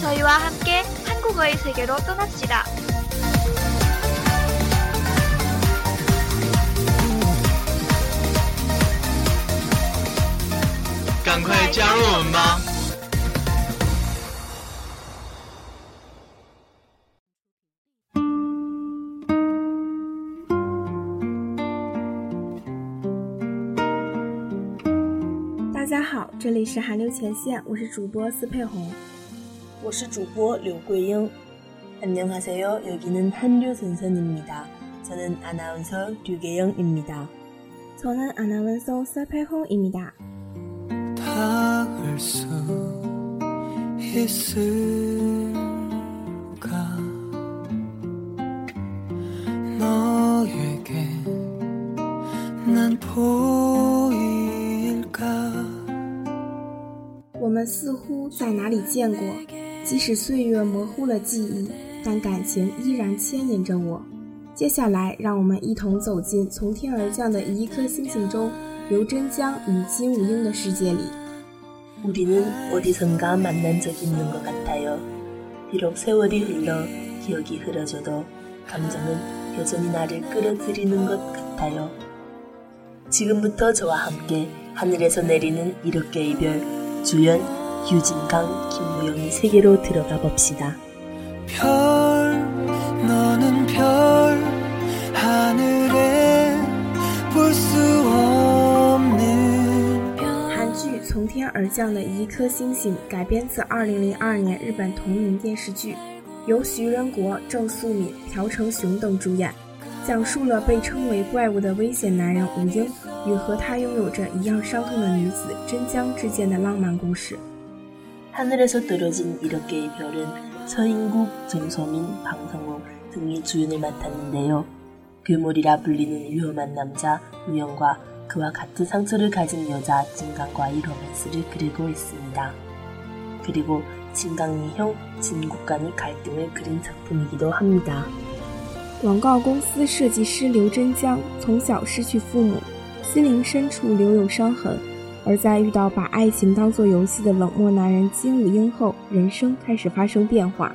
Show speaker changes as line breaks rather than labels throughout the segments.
저희와 함께 한국어의 세계로 떠납시다.
赶快加入我们吧！
大家好，这里是韩流前线，我是主播司佩红。
我是主播刘桂英。안녕하세요。 여기는 한류 선선입니다. 저는 아나운서 류계영입니다.
저는 아나운서 서패홍입니다.
닿을 수 있을까 너에게 난 보일까
我们似乎在哪里见过， 即使岁月模糊了记忆，但感情依然牵引着我。接下来，让我们一同走进从天而降的一颗星星中，刘真江与金武英的世界里。
우리는 어디선가 만난 적이 있는 것 같아요. 비록 세월이 흘러 기억이 흐려져도 감정은 여전히 나를 끌어들이는 것 같아요. 지금부터 저와 함께 하늘에서 내리는 이렇게 이별 주연 유진강 김무영의 세계로 들어가 봅시다.
별 너는 별 하늘에 볼 수 없는
韩剧《从天而降的一颗星星》改编自2002年日本同名电视剧，由徐仁国、郑素敏、朴成雄等主演，讲述了被称为怪物的危险男人武英与和他拥有着一样伤痛的女子真江之间的浪漫故事。
하늘에서 떨어진 이렇게의 별은 서인국, 정소민, 방성호 등이 주연을 맡았는데요. 괴물이라 불리는 위험한 남자 우영과 그와 같은 상처를 가진 여자 진강과의 로맨스를 그리고 있습니다. 그리고 진강의 형 진국간의 갈등을 그린 작품이기도 합니다.
广告公司设计师刘真江从小失去父母，心灵深处留有伤痕， 而在遇到把爱情当作游戏的冷漠男人金武英后，人生开始发生变化。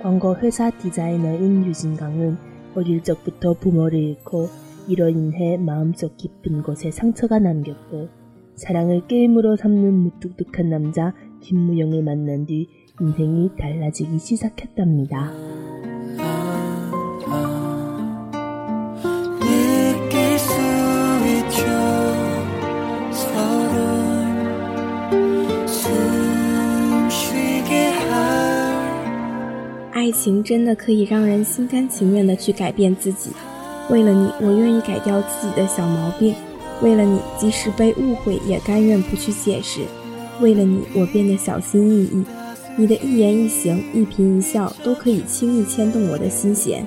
광고 회사 디자이너인 유진강은 어릴 적부터 부모를 잃고 이로 인해 마음속 깊은 곳에 상처가 남겼고 사랑을 게임으로 삼는 무뚝뚝한 남자 김무영을 만난 뒤 인생이 달라지기 시작했답니다.
爱情真的可以让人心甘情愿的去改变自己。为了你，我愿意改掉自己的小毛病；为了你，即使被误会，也甘愿不去解释；为了你，我变得小心翼翼。你的一言一行、一颦一笑，都可以轻易牵动我的心弦。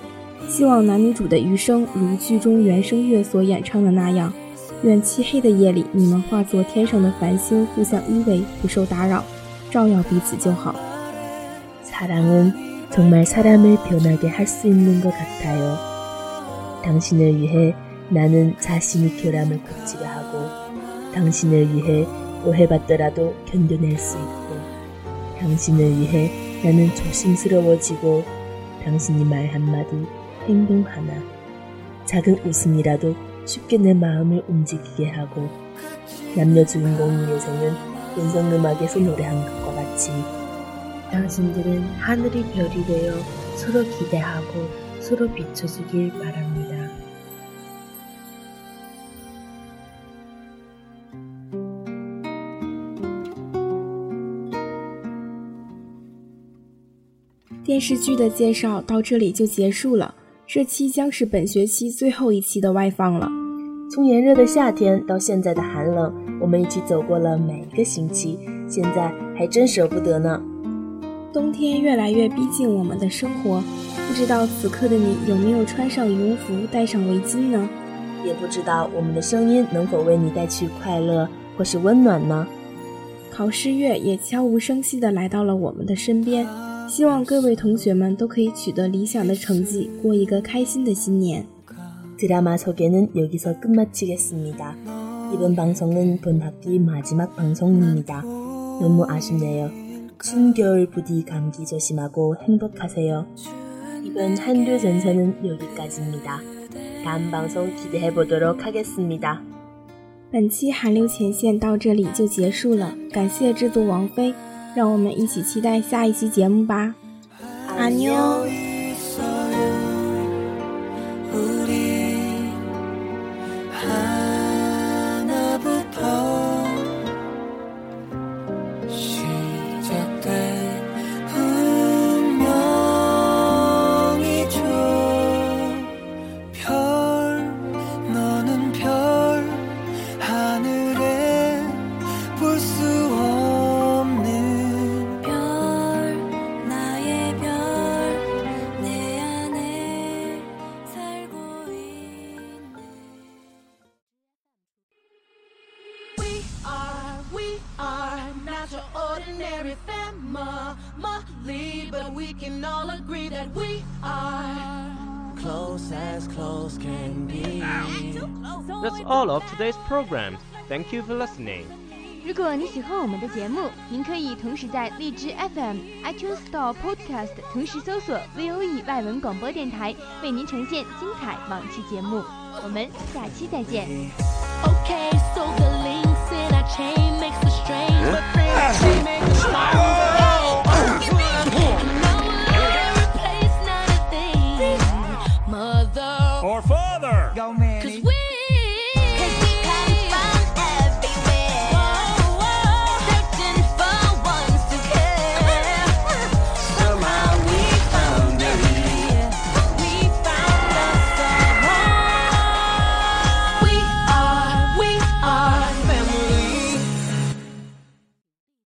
希望男女主的余生如剧中原声乐所演唱的那样，愿漆黑的夜里，你们化作天上的繁星，互相依偎，不受打扰，照耀彼此就好。
擦亮恩。 정말 사람을 변하게 할 수 있는 것 같아요. 당신을 위해 나는 자신이 결함을 굽지도 하고 당신을 위해 오해받더라도 견뎌낼 수 있고 당신을 위해 나는 조심스러워지고 당신이 말 한마디 행동 하나 작은 웃음이라도 쉽게 내 마음을 움직이게 하고 남녀 주인공인 요새는 연성음악에서 노래한 것과 같이 당신들은 하늘이 별이 되어 서로 기대하고 서로 비춰주길 바랍니다.
“电视剧的介绍到这里就结束了，这期将是本学期最后一期的外放了。
从炎热的夏天到现在的寒冷，我们一起走过了每一个星期，现在还真舍不得呢。
冬天越来越逼近我们的生活，不知道此刻的你有没有穿上羽绒服、戴上围巾呢？
也不知道我们的声音能否为你带去快乐或是温暖呢？
考试月也悄无声息地来到了我们的身边，希望各位同学们都可以取得理想的成绩，过一个开心的新年。
드라마소개는여기서끝마치겠습니다 이번방송은본학기마지막방송입니다너무아쉽네요 추운 겨울 부디 감기 조심하고 행복하세요. 이번 한류 전선은 여기까지입니다. 다음 방송 기대해 보도록 하겠습니다.
本期韩流前线到这里就结束了，感谢制作王菲，让我们一起期待下一期节目吧。 안녕。
That's all of today's program. Thank you for listening.
如果你喜欢我们的节目，您可以同时在荔枝 FM、iTunes Store、Podcast 同时搜索 VOE 外文广播电台，为您呈现精彩往期节目。我们下期再见。Okay, so the links in our chain makes